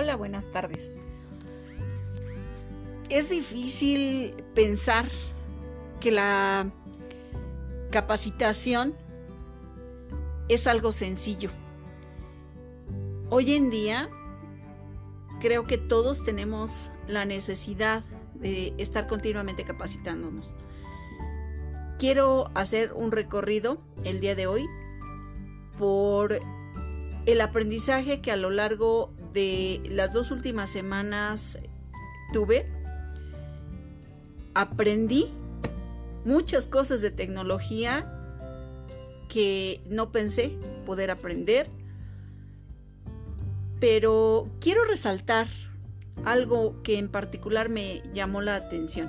Hola, buenas tardes. Es difícil pensar que la capacitación es algo sencillo. Hoy en día creo que todos tenemos la necesidad de estar continuamente capacitándonos. Quiero hacer un recorrido el día de hoy por el aprendizaje que a lo largo de las dos últimas semanas tuve. Aprendí muchas cosas de tecnología que no pensé poder aprender, pero quiero resaltar algo que en particular me llamó la atención.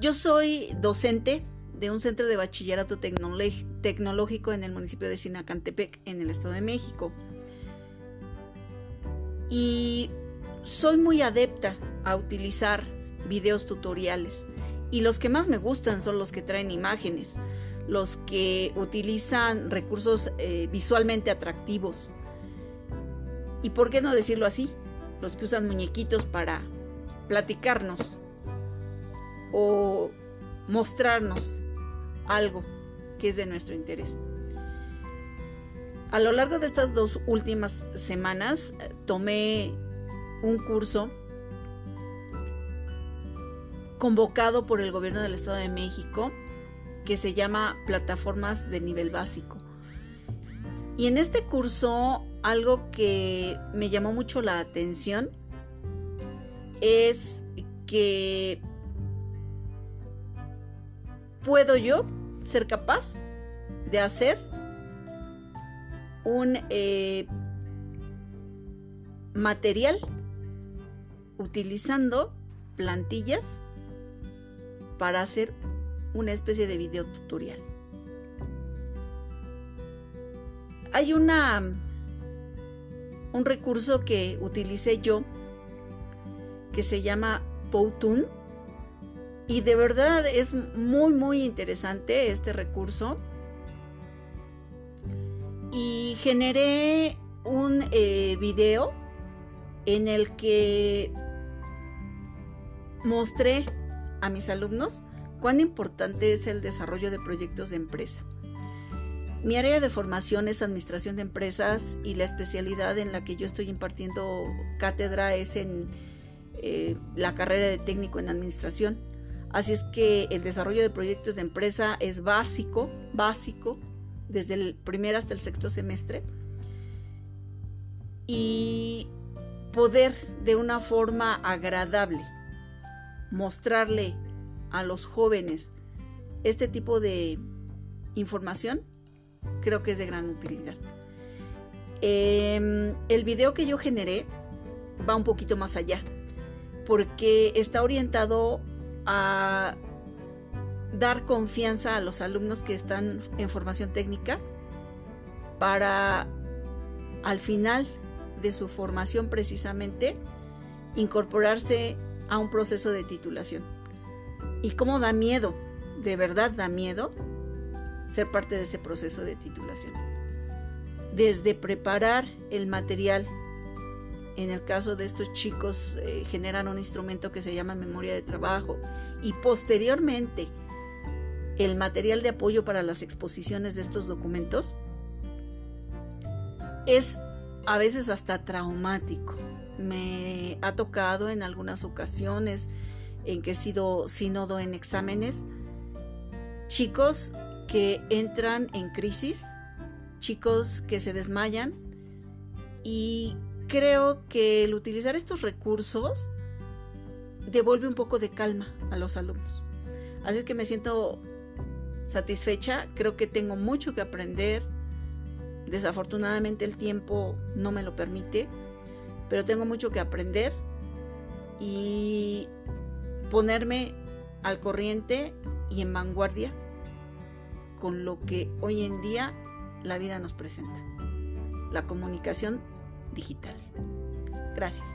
Yo soy docente de un centro de bachillerato tecnológico en el municipio de Sinacantepec, en el Estado de México. Y soy muy adepta a utilizar videos tutoriales. Y los que más me gustan son los que traen imágenes, los que utilizan recursos eh, visualmente atractivos. ¿Y por qué no decirlo así? Los que usan muñequitos para platicarnos o mostrarnos algo que es de nuestro interés. A lo largo de estas dos últimas semanas eh, tomé un curso convocado por el gobierno del Estado de México que se llama Plataformas de Nivel Básico. Y en este curso algo que me llamó mucho la atención es que puedo yo ser capaz de hacer un eh, material utilizando plantillas para hacer una especie de video tutorial. Hay una un recurso que utilicé yo que se llama Powtoon y de verdad es muy, muy interesante este recurso. Y generé un eh, video en el que mostré a mis alumnos cuán importante es el desarrollo de proyectos de empresa. Mi área de formación es administración de empresas y la especialidad en la que yo estoy impartiendo cátedra es en eh, la carrera de técnico en administración. Así es que el desarrollo de proyectos de empresa es básico, básico, desde el primer hasta el sexto semestre. Y poder de una forma agradable mostrarle a los jóvenes este tipo de información, creo que es de gran utilidad. Em, el video que yo generé va un poquito más allá, porque está orientado a dar confianza a los alumnos que están en formación técnica para al final de su formación precisamente incorporarse a un proceso de titulación. Y cómo da miedo, de verdad da miedo ser parte de ese proceso de titulación. Desde preparar el material en el caso de estos chicos eh, generan un instrumento que se llama memoria de trabajo y posteriormente el material de apoyo para las exposiciones de estos documentos es a veces hasta traumático. Me ha tocado en algunas ocasiones en que he sido sínodo en exámenes, chicos que entran en crisis, chicos que se desmayan y creo que el utilizar estos recursos devuelve un poco de calma a los alumnos. Así que me siento satisfecha, creo que tengo mucho que aprender. Desafortunadamente el tiempo no me lo permite, pero tengo mucho que aprender y ponerme al corriente y en vanguardia con lo que hoy en día la vida nos presenta. La comunicación digital. Gracias.